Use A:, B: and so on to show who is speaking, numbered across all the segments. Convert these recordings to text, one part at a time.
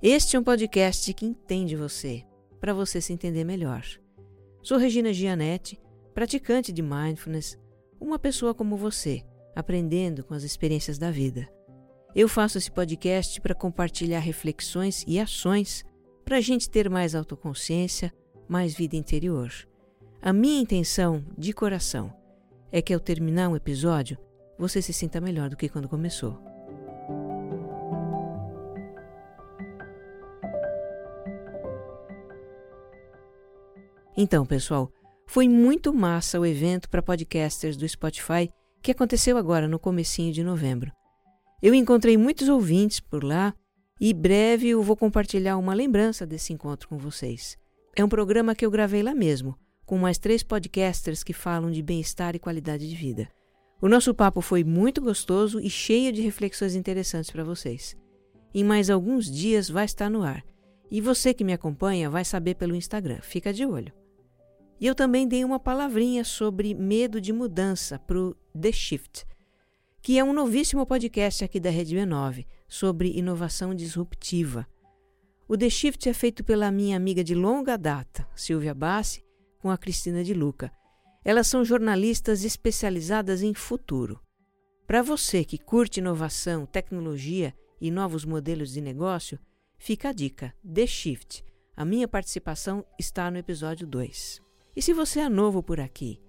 A: Este é um podcast que entende você, para você se entender melhor. Sou Regina Gianetti, praticante de mindfulness, uma pessoa como você, aprendendo com as experiências da vida. Eu faço esse podcast para compartilhar reflexões e ações para a gente ter mais autoconsciência, mais vida interior. A minha intenção, de coração, é que ao terminar um episódio, você se sinta melhor do que quando começou. Então, pessoal, foi muito massa o evento para podcasters do Spotify que aconteceu agora no comecinho de novembro. Eu encontrei muitos ouvintes por lá e breve eu vou compartilhar uma lembrança desse encontro com vocês. É um programa que eu gravei lá mesmo, com mais três podcasters que falam de bem-estar e qualidade de vida. O nosso papo foi muito gostoso e cheio de reflexões interessantes para vocês. Em mais alguns dias vai estar no ar. E você que me acompanha vai saber pelo Instagram. Fica de olho. E eu também dei uma palavrinha sobre medo de mudança para o The Shift, que é um novíssimo podcast aqui da Rede B9 sobre inovação disruptiva. O The Shift é feito pela minha amiga de longa data, Silvia Bassi, com a Cristina de Luca, elas são jornalistas especializadas em futuro. Para você que curte inovação, tecnologia e novos modelos de negócio, fica a dica: The Shift. A minha participação está no episódio 2. E se você é novo por aqui,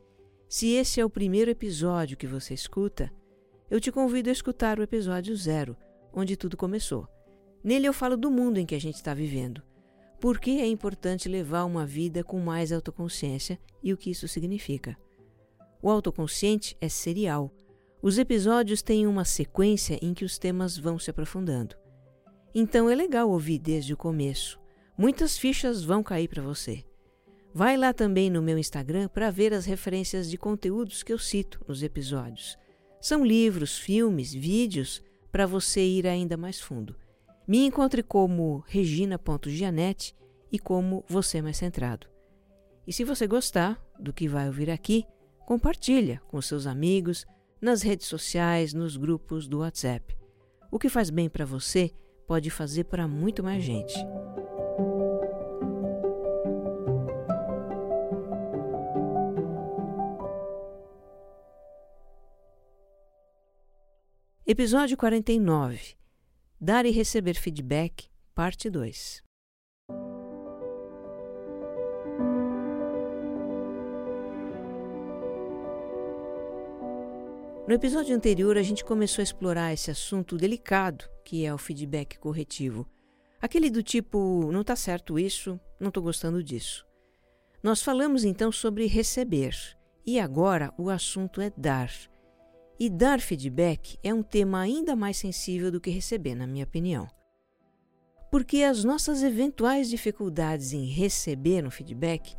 A: se esse é o primeiro episódio que você escuta, eu te convido a escutar o episódio 0, onde tudo começou. Nele eu falo do mundo em que a gente está vivendo, por que é importante levar uma vida com mais autoconsciência e o que isso significa? O autoconsciente é serial. Os episódios têm uma sequência em que os temas vão se aprofundando. Então é legal ouvir desde o começo. Muitas fichas vão cair para você. Vai lá também no meu Instagram para ver as referências de conteúdos que eu cito nos episódios. São livros, filmes, vídeos para você ir ainda mais fundo. Me encontre como regina.gianete e como você mais centrado. E se você gostar do que vai ouvir aqui, compartilha com seus amigos, nas redes sociais, nos grupos do WhatsApp. O que faz bem para você pode fazer para muito mais gente. Episódio 49 Dar e receber feedback, parte 2. No episódio anterior, a gente começou a explorar esse assunto delicado que é o feedback corretivo. Aquele do tipo, não está certo isso, não estou gostando disso. Nós falamos então sobre receber e agora o assunto é dar. E dar feedback é um tema ainda mais sensível do que receber, na minha opinião. Porque as nossas eventuais dificuldades em receber um feedback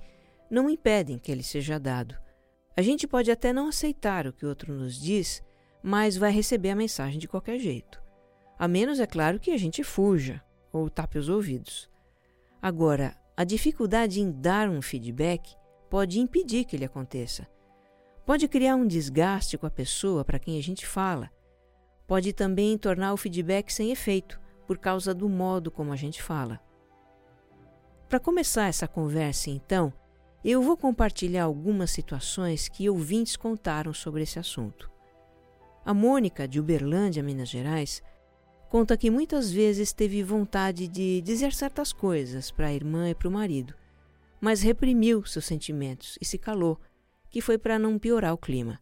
A: não impedem que ele seja dado. A gente pode até não aceitar o que o outro nos diz, mas vai receber a mensagem de qualquer jeito. A menos, é claro, que a gente fuja ou tape os ouvidos. Agora, a dificuldade em dar um feedback pode impedir que ele aconteça Pode criar um desgaste com a pessoa para quem a gente fala. Pode também tornar o feedback sem efeito, por causa do modo como a gente fala. Para começar essa conversa, então, eu vou compartilhar algumas situações que ouvintes contaram sobre esse assunto. A Mônica, de Uberlândia, Minas Gerais, conta que muitas vezes teve vontade de dizer certas coisas para a irmã e para o marido, mas reprimiu seus sentimentos e se calou que foi para não piorar o clima.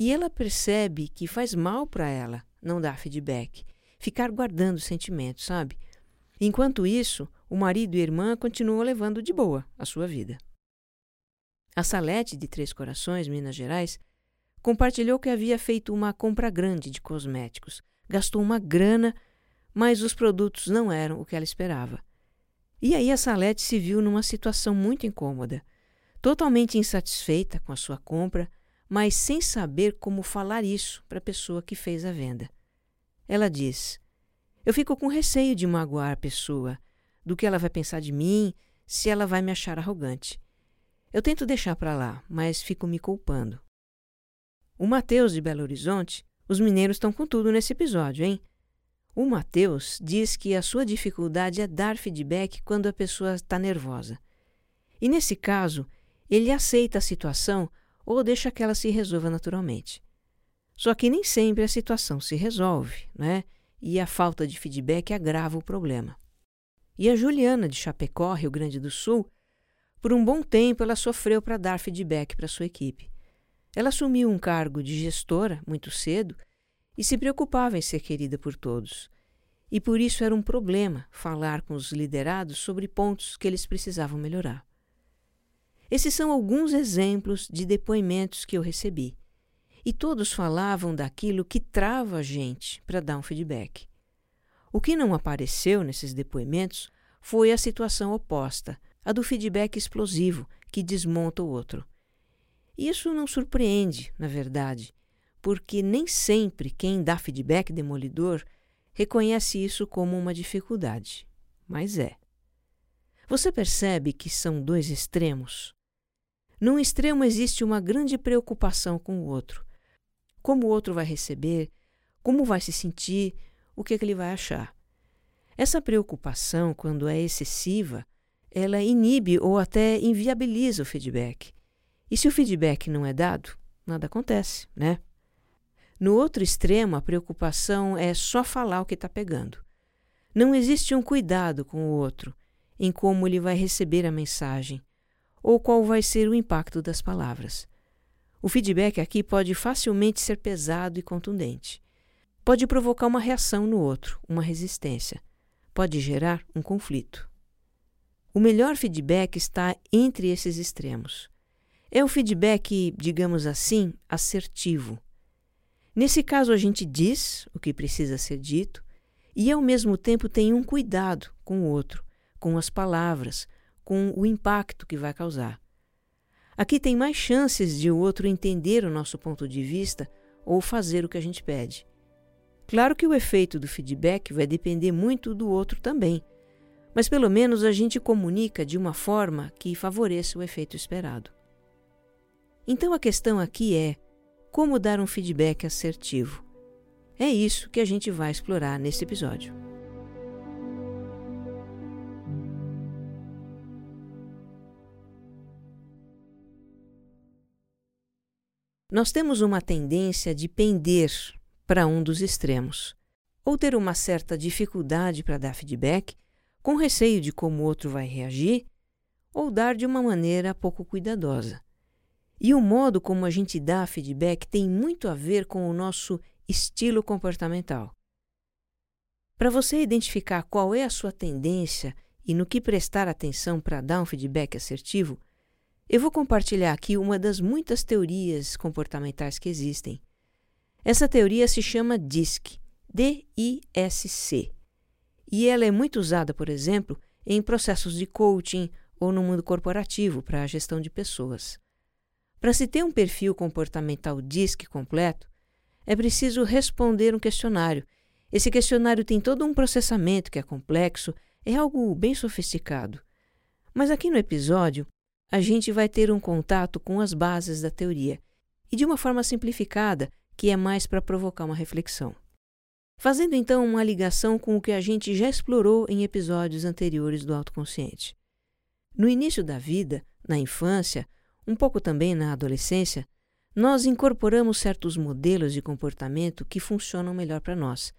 A: E ela percebe que faz mal para ela não dar feedback, ficar guardando sentimentos, sabe? Enquanto isso, o marido e a irmã continuam levando de boa a sua vida. A Salete, de Três Corações, Minas Gerais, compartilhou que havia feito uma compra grande de cosméticos, gastou uma grana, mas os produtos não eram o que ela esperava. E aí a Salete se viu numa situação muito incômoda, totalmente insatisfeita com a sua compra, mas sem saber como falar isso para a pessoa que fez a venda. Ela diz: Eu fico com receio de magoar a pessoa, do que ela vai pensar de mim, se ela vai me achar arrogante. Eu tento deixar para lá, mas fico me culpando. O Mateus de Belo Horizonte, os mineiros estão com tudo nesse episódio, hein? O Mateus diz que a sua dificuldade é dar feedback quando a pessoa está nervosa. E nesse caso, ele aceita a situação ou deixa que ela se resolva naturalmente. Só que nem sempre a situação se resolve, né? E a falta de feedback agrava o problema. E a Juliana de Chapecó, Rio Grande do Sul, por um bom tempo ela sofreu para dar feedback para sua equipe. Ela assumiu um cargo de gestora muito cedo e se preocupava em ser querida por todos. E por isso era um problema falar com os liderados sobre pontos que eles precisavam melhorar. Esses são alguns exemplos de depoimentos que eu recebi. E todos falavam daquilo que trava a gente para dar um feedback. O que não apareceu nesses depoimentos foi a situação oposta, a do feedback explosivo, que desmonta o outro. Isso não surpreende, na verdade, porque nem sempre quem dá feedback demolidor reconhece isso como uma dificuldade. Mas é. Você percebe que são dois extremos? Num extremo existe uma grande preocupação com o outro. Como o outro vai receber, como vai se sentir, o que, é que ele vai achar. Essa preocupação, quando é excessiva, ela inibe ou até inviabiliza o feedback. E se o feedback não é dado, nada acontece, né? No outro extremo, a preocupação é só falar o que está pegando. Não existe um cuidado com o outro, em como ele vai receber a mensagem, ou qual vai ser o impacto das palavras. O feedback aqui pode facilmente ser pesado e contundente. Pode provocar uma reação no outro, uma resistência. Pode gerar um conflito. O melhor feedback está entre esses extremos. É o feedback, digamos assim, assertivo. Nesse caso, a gente diz o que precisa ser dito e, ao mesmo tempo, tem um cuidado com o outro, com as palavras, com o impacto que vai causar. Aqui tem mais chances de o outro entender o nosso ponto de vista ou fazer o que a gente pede. Claro que o efeito do feedback vai depender muito do outro também, mas pelo menos a gente comunica de uma forma que favoreça o efeito esperado. Então a questão aqui é como dar um feedback assertivo. É isso que a gente vai explorar nesse episódio. Nós temos uma tendência de pender para um dos extremos, ou ter uma certa dificuldade para dar feedback, com receio de como o outro vai reagir, ou dar de uma maneira pouco cuidadosa. E o modo como a gente dá feedback tem muito a ver com o nosso estilo comportamental. Para você identificar qual é a sua tendência e no que prestar atenção para dar um feedback assertivo, eu vou compartilhar aqui uma das muitas teorias comportamentais que existem. Essa teoria se chama DISC, D-I-S-C, e ela é muito usada, por exemplo, em processos de coaching ou no mundo corporativo para a gestão de pessoas. Para se ter um perfil comportamental DISC completo, é preciso responder um questionário. Esse questionário tem todo um processamento que é complexo, é algo bem sofisticado. Mas aqui no episódio, a gente vai ter um contato com as bases da teoria e de uma forma simplificada, que é mais para provocar uma reflexão. Fazendo então uma ligação com o que a gente já explorou em episódios anteriores do autoconsciente. No início da vida, na infância, um pouco também na adolescência, nós incorporamos certos modelos de comportamento que funcionam melhor para nós,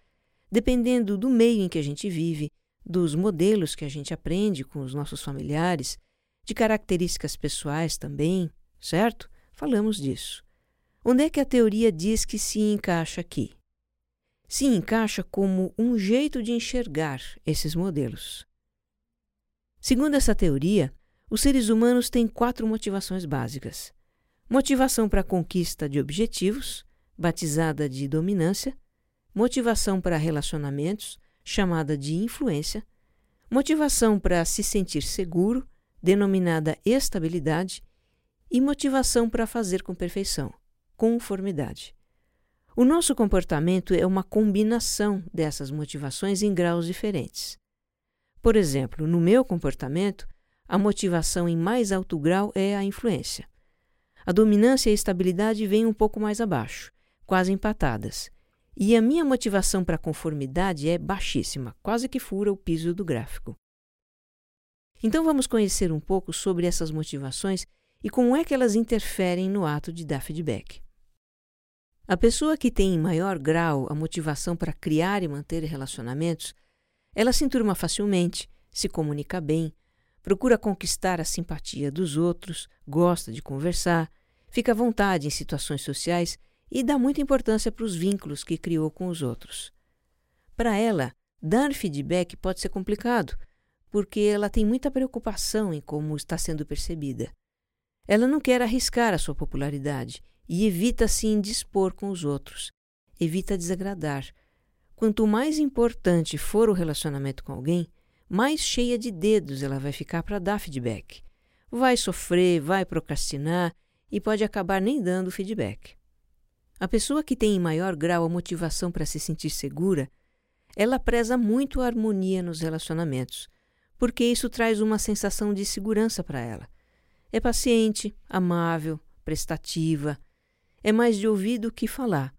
A: dependendo do meio em que a gente vive, dos modelos que a gente aprende com os nossos familiares de características pessoais também, certo? Falamos disso. Onde é que a teoria diz que se encaixa aqui? Se encaixa como um jeito de enxergar esses modelos. Segundo essa teoria, os seres humanos têm quatro motivações básicas: motivação para a conquista de objetivos, batizada de dominância, motivação para relacionamentos, chamada de influência, motivação para se sentir seguro, denominada estabilidade, e motivação para fazer com perfeição, conformidade. O nosso comportamento é uma combinação dessas motivações em graus diferentes. Por exemplo, no meu comportamento, a motivação em mais alto grau é a influência. A dominância e a estabilidade vêm um pouco mais abaixo, quase empatadas. E a minha motivação para conformidade é baixíssima, quase que fura o piso do gráfico. Então vamos conhecer um pouco sobre essas motivações e como é que elas interferem no ato de dar feedback. A pessoa que tem em maior grau a motivação para criar e manter relacionamentos, ela se enturma facilmente, se comunica bem, procura conquistar a simpatia dos outros, gosta de conversar, fica à vontade em situações sociais e dá muita importância para os vínculos que criou com os outros. Para ela, dar feedback pode ser complicado, porque ela tem muita preocupação em como está sendo percebida. Ela não quer arriscar a sua popularidade e evita se indispor com os outros, evita desagradar. Quanto mais importante for o relacionamento com alguém, mais cheia de dedos ela vai ficar para dar feedback. Vai sofrer, vai procrastinar e pode acabar nem dando feedback. A pessoa que tem em maior grau a motivação para se sentir segura, ela preza muito a harmonia nos relacionamentos, porque isso traz uma sensação de segurança para ela. É paciente, amável, prestativa, é mais de ouvir do que falar.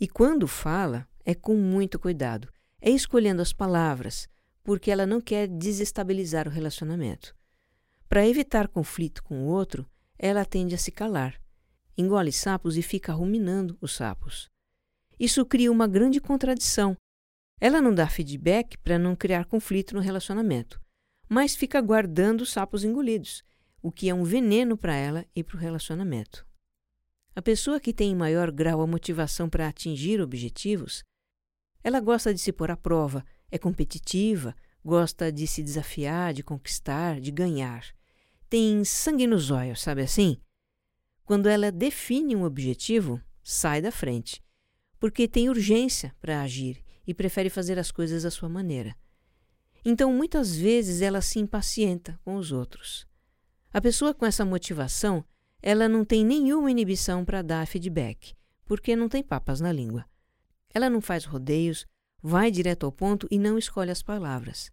A: E quando fala, é com muito cuidado, é escolhendo as palavras, porque ela não quer desestabilizar o relacionamento. Para evitar conflito com o outro, ela tende a se calar, engole sapos e fica ruminando os sapos. Isso cria uma grande contradição. Ela não dá feedback para não criar conflito no relacionamento, mas fica guardando os sapos engolidos, o que é um veneno para ela e para o relacionamento. A pessoa que tem em maior grau a motivação para atingir objetivos, ela gosta de se pôr à prova, é competitiva, gosta de se desafiar, de conquistar, de ganhar tem sangue nos olhos, sabe assim? Quando ela define um objetivo, sai da frente, porque tem urgência para agir e prefere fazer as coisas à sua maneira. Então, muitas vezes ela se impacienta com os outros. A pessoa com essa motivação, ela não tem nenhuma inibição para dar feedback, porque não tem papas na língua. Ela não faz rodeios, vai direto ao ponto e não escolhe as palavras.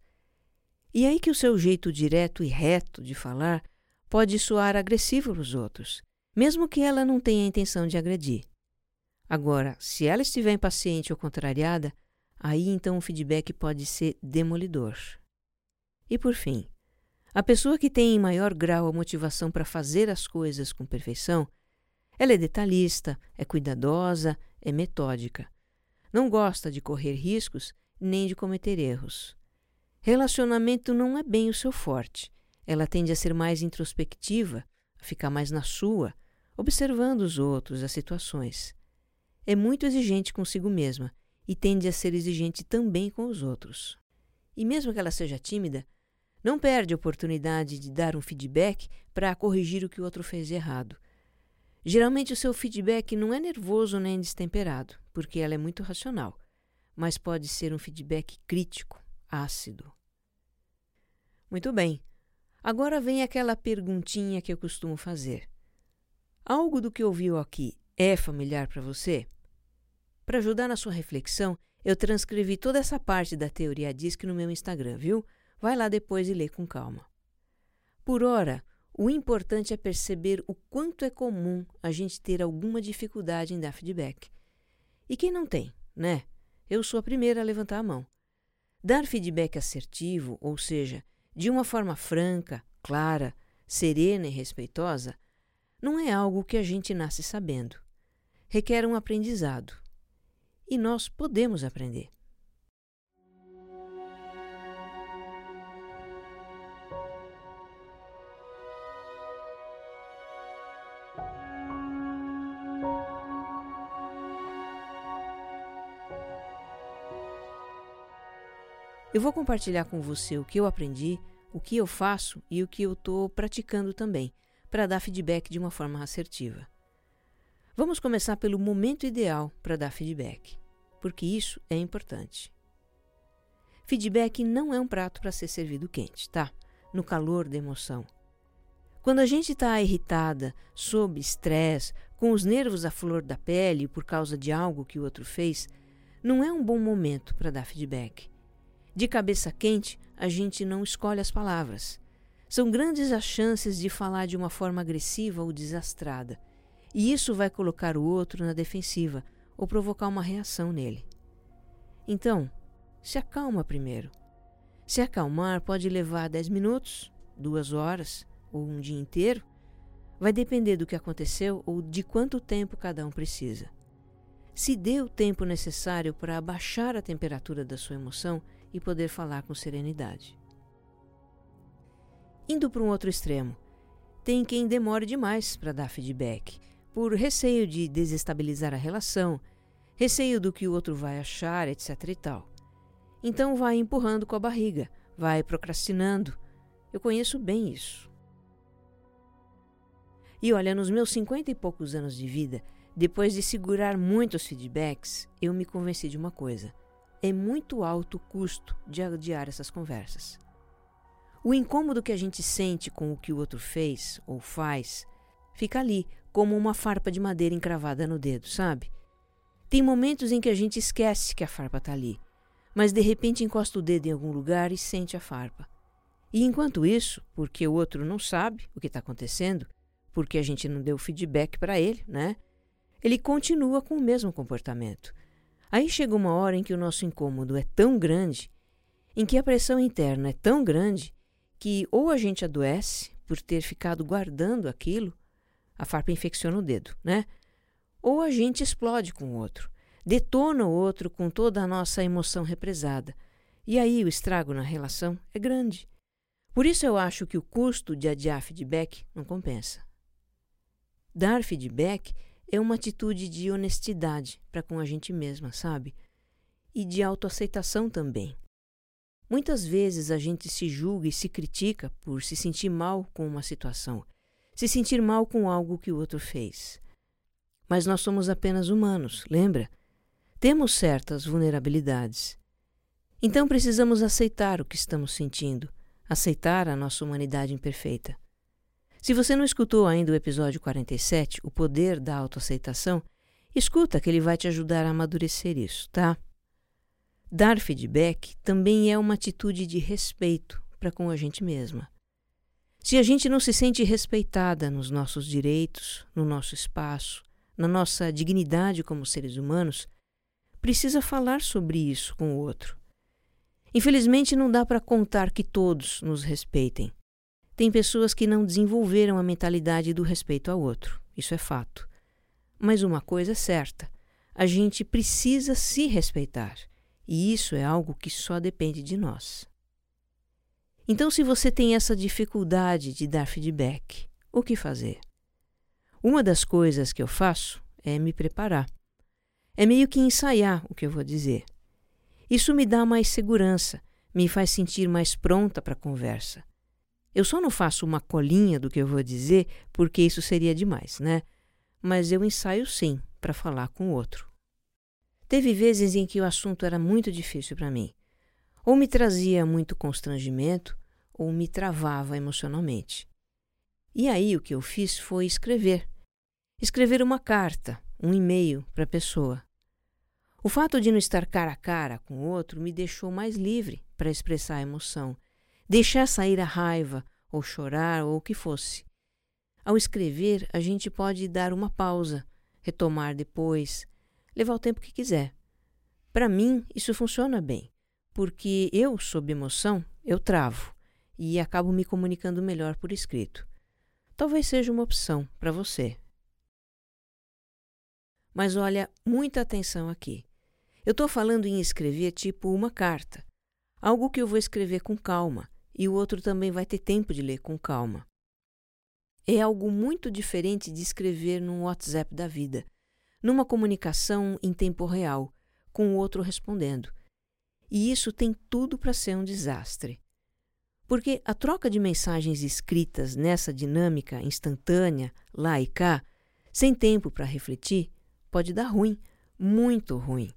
A: E é aí que o seu jeito direto e reto de falar pode soar agressivo para os outros, mesmo que ela não tenha a intenção de agredir. Agora, se ela estiver impaciente ou contrariada, aí então o feedback pode ser demolidor. E por fim, a pessoa que tem em maior grau a motivação para fazer as coisas com perfeição, ela é detalhista, é cuidadosa, é metódica. Não gosta de correr riscos nem de cometer erros. Relacionamento não é bem o seu forte ela tende a ser mais introspectiva, a ficar mais na sua, observando os outros, as situações. É muito exigente consigo mesma e tende a ser exigente também com os outros. E mesmo que ela seja tímida, não perde a oportunidade de dar um feedback para corrigir o que o outro fez errado. Geralmente o seu feedback não é nervoso nem destemperado, porque ela é muito racional, mas pode ser um feedback crítico, ácido. Muito bem. Agora vem aquela perguntinha que eu costumo fazer. Algo do que ouviu aqui é familiar para você? Para ajudar na sua reflexão, eu transcrevi toda essa parte da teoria DISC no meu Instagram, viu? Vai lá depois e lê com calma. Por ora, o importante é perceber o quanto é comum a gente ter alguma dificuldade em dar feedback. E quem não tem, né? Eu sou a primeira a levantar a mão. Dar feedback assertivo, ou seja, de uma forma franca, clara, serena e respeitosa, não é algo que a gente nasce sabendo. Requer um aprendizado. E nós podemos aprender. Eu vou compartilhar com você o que eu aprendi, o que eu faço e o que eu estou praticando também, para dar feedback de uma forma assertiva. Vamos começar pelo momento ideal para dar feedback, porque isso é importante. Feedback não é um prato para ser servido quente, tá? No calor da emoção. Quando a gente está irritada, sob estresse, com os nervos à flor da pele por causa de algo que o outro fez, não é um bom momento para dar feedback. De cabeça quente, a gente não escolhe as palavras. São grandes as chances de falar de uma forma agressiva ou desastrada, e isso vai colocar o outro na defensiva ou provocar uma reação nele. Então, se acalma primeiro. Se acalmar pode levar 10 minutos, duas horas ou um dia inteiro. Vai depender do que aconteceu ou de quanto tempo cada um precisa. Se dê o tempo necessário para abaixar a temperatura da sua emoção e poder falar com serenidade. Indo para um outro extremo, tem quem demore demais para dar feedback, por receio de desestabilizar a relação, receio do que o outro vai achar, etc e tal. Então vai empurrando com a barriga, vai procrastinando. Eu conheço bem isso. E olha, nos meus cinquenta e poucos anos de vida, depois de segurar muitos feedbacks, eu me convenci de uma coisa: é muito alto o custo de adiar essas conversas. O incômodo que a gente sente com o que o outro fez ou faz fica ali, como uma farpa de madeira encravada no dedo, sabe? Tem momentos em que a gente esquece que a farpa está ali, mas de repente encosta o dedo em algum lugar e sente a farpa. E enquanto isso, porque o outro não sabe o que está acontecendo, porque a gente não deu feedback para ele, né? Ele continua com o mesmo comportamento. Aí chega uma hora em que o nosso incômodo é tão grande, em que a pressão interna é tão grande, que ou a gente adoece por ter ficado guardando aquilo, a farpa infecciona o dedo, né? Ou a gente explode com o outro, detona o outro com toda a nossa emoção represada. E aí o estrago na relação é grande. Por isso eu acho que o custo de adiar feedback não compensa. Dar feedback é uma atitude de honestidade para com a gente mesma, sabe? E de autoaceitação também. Muitas vezes a gente se julga e se critica por se sentir mal com uma situação, se sentir mal com algo que o outro fez. Mas nós somos apenas humanos, lembra? Temos certas vulnerabilidades. Então precisamos aceitar o que estamos sentindo, aceitar a nossa humanidade imperfeita. Se você não escutou ainda o episódio 47, O Poder da Autoaceitação, escuta que ele vai te ajudar a amadurecer isso, tá? Dar feedback também é uma atitude de respeito para com a gente mesma. Se a gente não se sente respeitada nos nossos direitos, no nosso espaço, na nossa dignidade como seres humanos, precisa falar sobre isso com o outro. Infelizmente, não dá para contar que todos nos respeitem. Tem pessoas que não desenvolveram a mentalidade do respeito ao outro, isso é fato. Mas uma coisa é certa: a gente precisa se respeitar. E isso é algo que só depende de nós. Então, se você tem essa dificuldade de dar feedback, o que fazer? Uma das coisas que eu faço é me preparar. É meio que ensaiar o que eu vou dizer. Isso me dá mais segurança, me faz sentir mais pronta para a conversa. Eu só não faço uma colinha do que eu vou dizer, porque isso seria demais, né? Mas eu ensaio sim para falar com o outro. Teve vezes em que o assunto era muito difícil para mim. Ou me trazia muito constrangimento, ou me travava emocionalmente. E aí o que eu fiz foi escrever. Escrever uma carta, um e-mail para a pessoa. O fato de não estar cara a cara com o outro me deixou mais livre para expressar a emoção, deixar sair a raiva, ou chorar, ou o que fosse. Ao escrever, a gente pode dar uma pausa, retomar depois, levar o tempo que quiser. Para mim, isso funciona bem, porque eu, sob emoção, eu travo e acabo me comunicando melhor por escrito. Talvez seja uma opção para você. Mas olha, muita atenção aqui. Eu estou falando em escrever tipo uma carta, algo que eu vou escrever com calma e o outro também vai ter tempo de ler com calma. É algo muito diferente de escrever num WhatsApp da vida, numa comunicação em tempo real, com o outro respondendo. E isso tem tudo para ser um desastre. Porque a troca de mensagens escritas nessa dinâmica instantânea, lá e cá, sem tempo para refletir, pode dar ruim, muito ruim.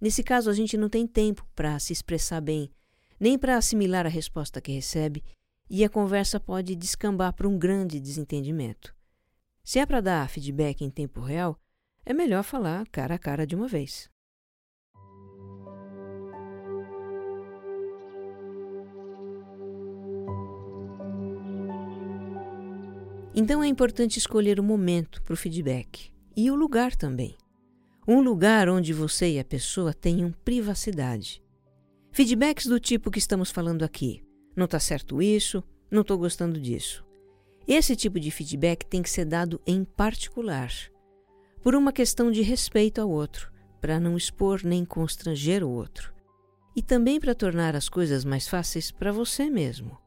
A: Nesse caso, a gente não tem tempo para se expressar bem, nem para assimilar a resposta que recebe, e a conversa pode descambar para um grande desentendimento. Se é para dar feedback em tempo real, é melhor falar cara a cara de uma vez. Então é importante escolher o momento para o feedback e o lugar também. Um lugar onde você e a pessoa tenham privacidade. Feedbacks do tipo que estamos falando aqui. Não está certo isso, não estou gostando disso. Esse tipo de feedback tem que ser dado em particular, por uma questão de respeito ao outro, para não expor nem constranger o outro, e também para tornar as coisas mais fáceis para você mesmo.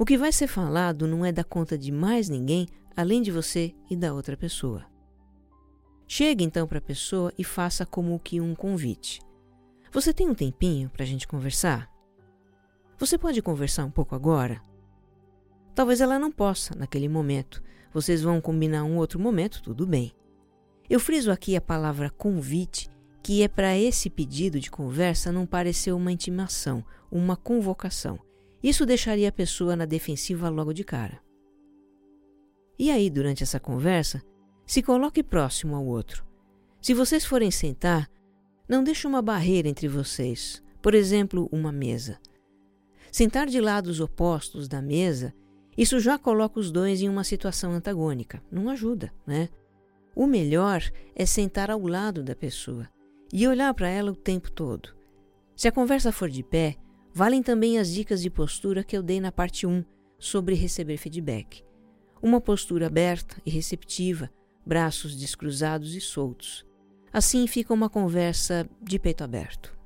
A: O que vai ser falado não é da conta de mais ninguém além de você e da outra pessoa. Chegue então para a pessoa e faça como que um convite. Você tem um tempinho para a gente conversar? Você pode conversar um pouco agora? Talvez ela não possa naquele momento. Vocês vão combinar um outro momento, tudo bem. Eu friso aqui a palavra convite, que é para esse pedido de conversa não parecer uma intimação, uma convocação. Isso deixaria a pessoa na defensiva logo de cara. E aí, durante essa conversa, se coloque próximo ao outro. Se vocês forem sentar, não deixe uma barreira entre vocês, por exemplo, uma mesa. Sentar de lados opostos da mesa, isso já coloca os dois em uma situação antagônica. Não ajuda, né? O melhor é sentar ao lado da pessoa e olhar para ela o tempo todo. Se a conversa for de pé, valem também as dicas de postura que eu dei na parte 1 sobre receber feedback. Uma postura aberta e receptiva, braços descruzados e soltos. Assim fica uma conversa de peito aberto.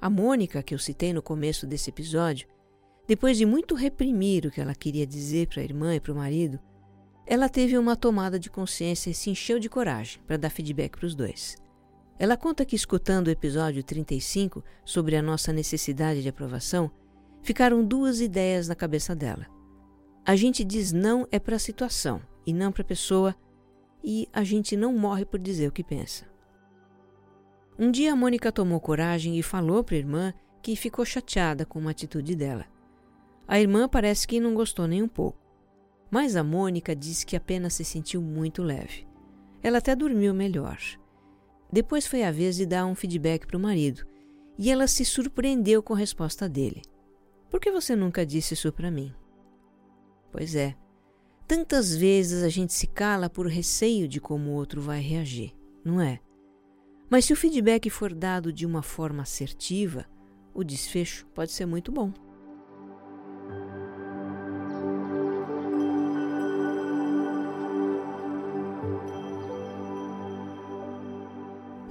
A: A Mônica, que eu citei no começo desse episódio, depois de muito reprimir o que ela queria dizer para a irmã e para o marido, ela teve uma tomada de consciência e se encheu de coragem para dar feedback para os dois. Ela conta que, escutando o episódio 35 sobre a nossa necessidade de aprovação, ficaram duas ideias na cabeça dela. A gente diz não é para a situação e não para a pessoa, e a gente não morre por dizer o que pensa. Um dia a Mônica tomou coragem e falou para a irmã que ficou chateada com uma atitude dela. A irmã parece que não gostou nem um pouco, mas a Mônica disse que apenas se sentiu muito leve. Ela até dormiu melhor. Depois foi a vez de dar um feedback para o marido e ela se surpreendeu com a resposta dele. Por que você nunca disse isso para mim? Pois é, Tantas vezes a gente se cala por receio de como o outro vai reagir, não é? Mas se o feedback for dado de uma forma assertiva, o desfecho pode ser muito bom.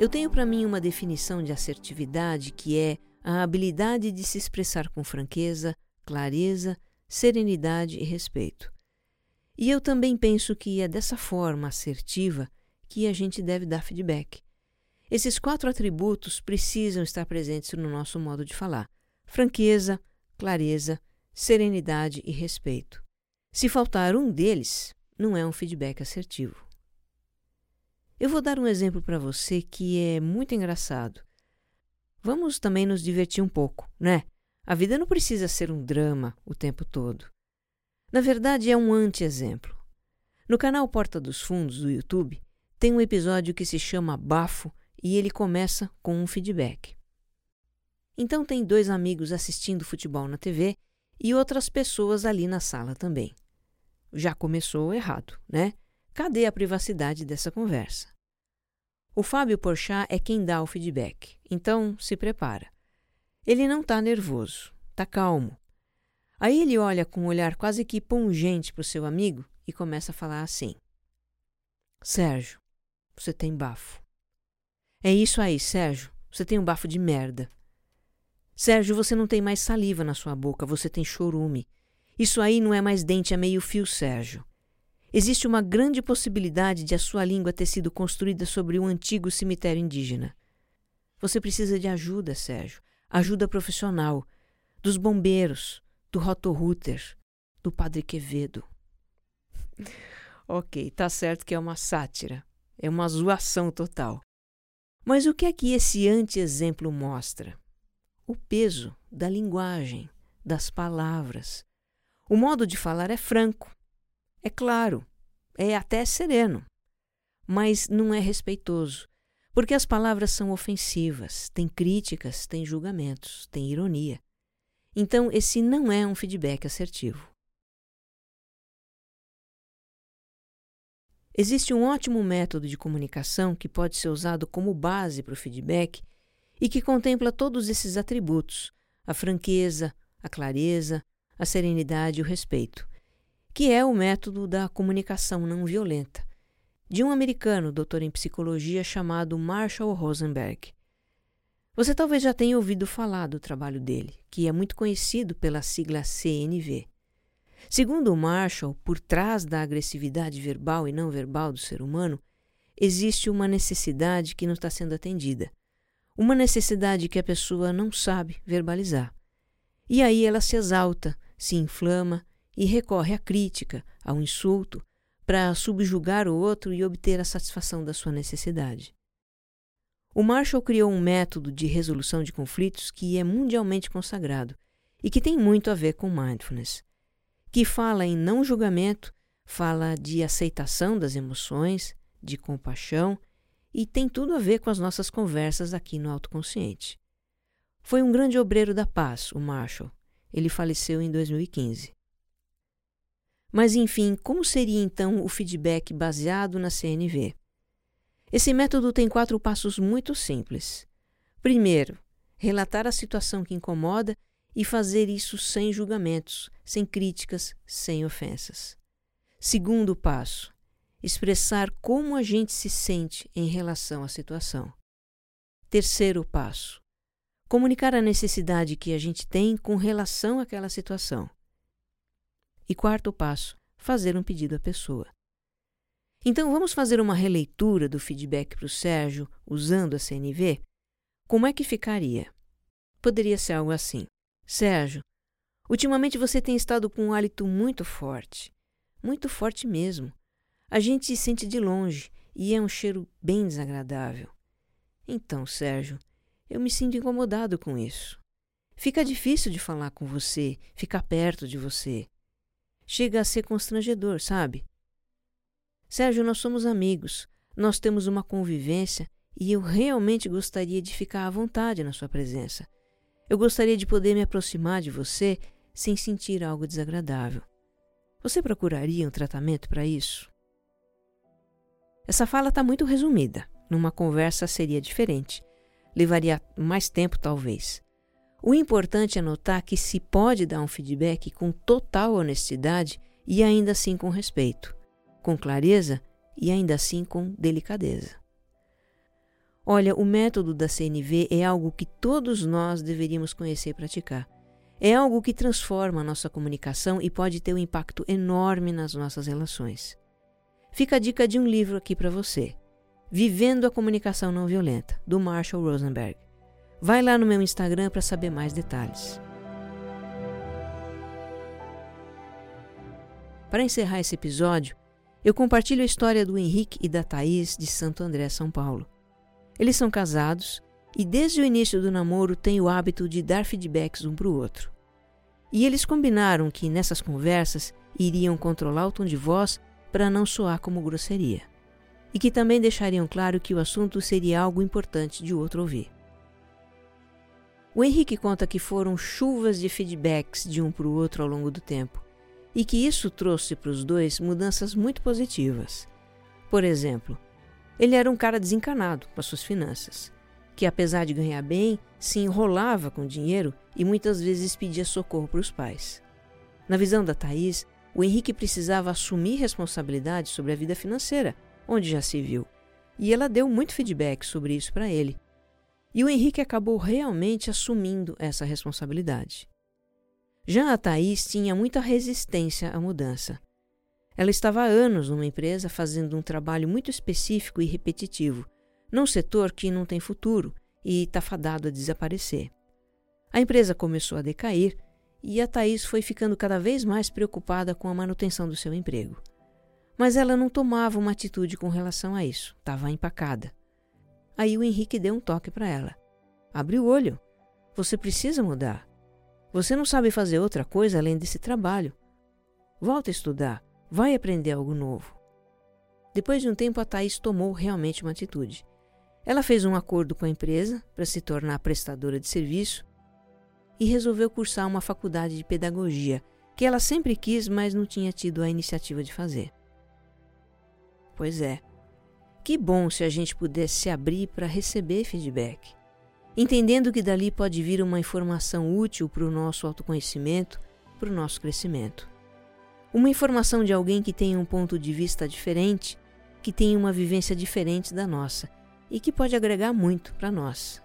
A: Eu tenho para mim uma definição de assertividade que é a habilidade de se expressar com franqueza, clareza, serenidade e respeito. E eu também penso que é dessa forma assertiva que a gente deve dar feedback. Esses quatro atributos precisam estar presentes no nosso modo de falar: franqueza, clareza, serenidade e respeito. Se faltar um deles, não é um feedback assertivo. Eu vou dar um exemplo para você que é muito engraçado. Vamos também nos divertir um pouco, né? A vida não precisa ser um drama o tempo todo. Na verdade, é um anti-exemplo. No canal Porta dos Fundos do YouTube, tem um episódio que se chama Bafo e ele começa com um feedback. Então tem dois amigos assistindo futebol na TV e outras pessoas ali na sala também. Já começou errado, né? Cadê a privacidade dessa conversa? O Fábio Porchat é quem dá o feedback, então se prepara. Ele não está nervoso, está calmo. Aí ele olha com um olhar quase que pungente para o seu amigo e começa a falar assim: Sérgio, você tem bafo. É isso aí, Sérgio, você tem um bafo de merda. Sérgio, você não tem mais saliva na sua boca, você tem chorume. Isso aí não é mais dente, é meio fio, Sérgio. Existe uma grande possibilidade de a sua língua ter sido construída sobre um antigo cemitério indígena. Você precisa de ajuda, Sérgio. Ajuda profissional. Dos bombeiros, do Rotorruter, do Padre Quevedo. ok, tá certo que é uma sátira, é uma zoação total. Mas o que é que esse anti-exemplo mostra? O peso da linguagem, das palavras. O modo de falar é franco, é claro, é até sereno, mas não é respeitoso, porque as palavras são ofensivas, têm críticas, têm julgamentos, têm ironia. Então, esse não é um feedback assertivo. Existe um ótimo método de comunicação que pode ser usado como base para o feedback e que contempla todos esses atributos: a franqueza, a clareza, a serenidade e o respeito, que é o método da comunicação não violenta, de um americano doutor em psicologia chamado Marshall Rosenberg. Você talvez já tenha ouvido falar do trabalho dele, que é muito conhecido pela sigla CNV. Segundo Marshall, por trás da agressividade verbal e não verbal do ser humano, existe uma necessidade que não está sendo atendida. Uma necessidade que a pessoa não sabe verbalizar. E aí ela se exalta, se inflama e recorre à crítica, ao insulto, para subjugar o outro e obter a satisfação da sua necessidade. O Marshall criou um método de resolução de conflitos que é mundialmente consagrado e que tem muito a ver com mindfulness que fala em não julgamento, fala de aceitação das emoções, de compaixão e tem tudo a ver com as nossas conversas aqui no autoconsciente. Foi um grande obreiro da paz, o Marshall. Ele faleceu em 2015. Mas enfim, como seria então o feedback baseado na CNV? Esse método tem quatro passos muito simples. Primeiro, relatar a situação que incomoda e fazer isso sem julgamentos, sem críticas, sem ofensas. Segundo passo, expressar como a gente se sente em relação à situação. Terceiro passo, comunicar a necessidade que a gente tem com relação àquela situação. E quarto passo, fazer um pedido à pessoa. Então vamos fazer uma releitura do feedback para o Sérgio usando a CNV? Como é que ficaria? Poderia ser algo assim. Sérgio, ultimamente você tem estado com um hálito muito forte. Muito forte mesmo. A gente se sente de longe e é um cheiro bem desagradável. Então, Sérgio, eu me sinto incomodado com isso. Fica difícil de falar com você, ficar perto de você. Chega a ser constrangedor, sabe? Sérgio, nós somos amigos, nós temos uma convivência e eu realmente gostaria de ficar à vontade na sua presença. Eu gostaria de poder me aproximar de você sem sentir algo desagradável. Você procuraria um tratamento para isso? Essa fala está muito resumida. Numa conversa seria diferente. Levaria mais tempo, talvez. O importante é notar que se pode dar um feedback com total honestidade e ainda assim com respeito, com clareza e ainda assim com delicadeza. Olha, o método da CNV é algo que todos nós deveríamos conhecer e praticar. É algo que transforma a nossa comunicação e pode ter um impacto enorme nas nossas relações. Fica a dica de um livro aqui para você: Vivendo a Comunicação Não Violenta, do Marshall Rosenberg. Vai lá no meu Instagram para saber mais detalhes. Para encerrar esse episódio, eu compartilho a história do Henrique e da Thaís de Santo André, São Paulo. Eles são casados e desde o início do namoro têm o hábito de dar feedbacks um para o outro. E eles combinaram que nessas conversas iriam controlar o tom de voz para não soar como grosseria. E que também deixariam claro que o assunto seria algo importante de outro ouvir. O Henrique conta que foram chuvas de feedbacks de um para o outro ao longo do tempo e que isso trouxe para os dois mudanças muito positivas. Por exemplo, ele era um cara desencanado com as suas finanças, que apesar de ganhar bem, se enrolava com dinheiro e muitas vezes pedia socorro para os pais. Na visão da Thaís, o Henrique precisava assumir responsabilidade sobre a vida financeira, onde já se viu, e ela deu muito feedback sobre isso para ele. E o Henrique acabou realmente assumindo essa responsabilidade. Já a Thaís tinha muita resistência à mudança. Ela estava há anos numa empresa fazendo um trabalho muito específico e repetitivo, num setor que não tem futuro e está fadado a desaparecer. A empresa começou a decair e a Thaís foi ficando cada vez mais preocupada com a manutenção do seu emprego. Mas ela não tomava uma atitude com relação a isso, estava empacada. Aí o Henrique deu um toque para ela. Abre o olho. Você precisa mudar. Você não sabe fazer outra coisa além desse trabalho. Volta a estudar. Vai aprender algo novo. Depois de um tempo, a Thaís tomou realmente uma atitude. Ela fez um acordo com a empresa para se tornar prestadora de serviço e resolveu cursar uma faculdade de pedagogia, que ela sempre quis, mas não tinha tido a iniciativa de fazer. Pois é. Que bom se a gente pudesse se abrir para receber feedback, entendendo que dali pode vir uma informação útil para o nosso autoconhecimento, para o nosso crescimento. Uma informação de alguém que tem um ponto de vista diferente, que tem uma vivência diferente da nossa e que pode agregar muito para nós.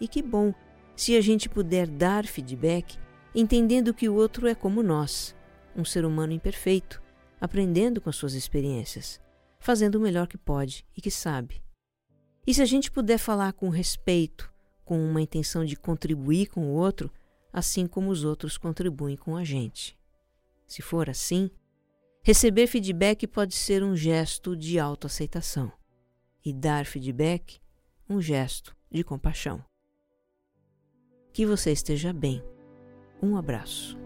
A: E que bom se a gente puder dar feedback entendendo que o outro é como nós, um ser humano imperfeito, aprendendo com as suas experiências, fazendo o melhor que pode e que sabe. E se a gente puder falar com respeito, com uma intenção de contribuir com o outro, assim como os outros contribuem com a gente. Se for assim, receber feedback pode ser um gesto de autoaceitação e dar feedback um gesto de compaixão. Que você esteja bem. Um abraço.